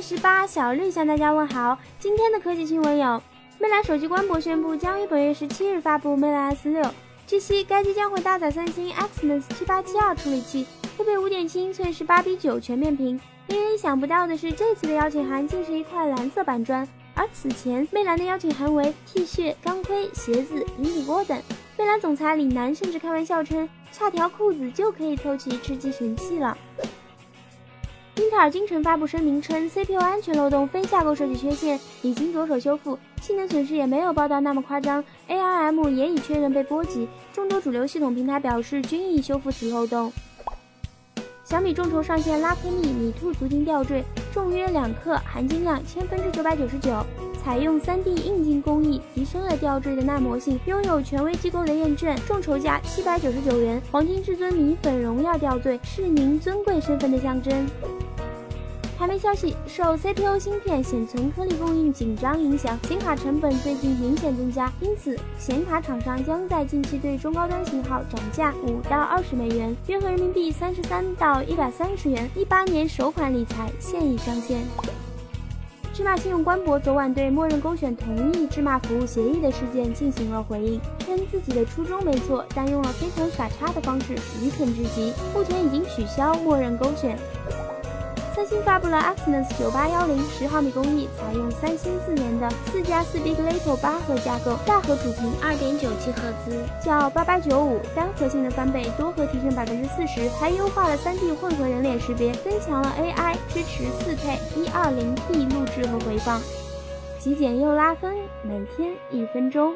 十八，小绿向大家问好。今天的科技新闻有：魅蓝手机官博宣布将于本月十七日发布魅蓝 S 六，据悉该机将会搭载三星 Exynos 七八七二处理器，配备五点七英寸十八比九全面屏。令人意想不到的是，这次的邀请函竟是一块蓝色板砖，而此前魅蓝的邀请函为 T 恤、钢盔、鞋子、平底锅等。魅蓝总裁李楠甚至开玩笑称，差条裤子就可以凑齐吃鸡神器了。英特尔今晨发布声明称，CPU 安全漏洞非架构设计缺陷，已经着手修复，性能损失也没有报道那么夸张。ARM 也已确认被波及，众多主流系统平台表示均已修复此漏洞。小米众筹上线拉科蜜米兔足金吊坠，重约两克，含金量千分之九百九十九。采用 3D 硬金工艺，提升了吊坠的耐磨性，拥有权威机构的验证。众筹价七百九十九元，黄金至尊米粉荣耀吊坠是您尊贵身份的象征。还没消息，受 CPU 芯片显存颗粒供应紧张影响，显卡成本最近明显增加，因此显卡厂商将在近期对中高端型号涨价五到二十美元，约合人民币三十三到一百三十元。一八年首款理财现已上线。芝麻信用官博昨晚对默认勾选同意芝麻服务协议的事件进行了回应，称自己的初衷没错，但用了非常傻叉的方式，愚蠢至极。目前已经取消默认勾选。三星发布了 Exynos 九八幺零十毫米工艺，采用三星自研的四加四 Big Little 八核架构，大核主频二点九七赫兹，较八八九五单核性能翻倍，多核提升百分之四十，还优化了三 D 混合人脸识别，增强了 AI，支持四 K 一二零 P 录制和回放，极简又拉风，每天一分钟。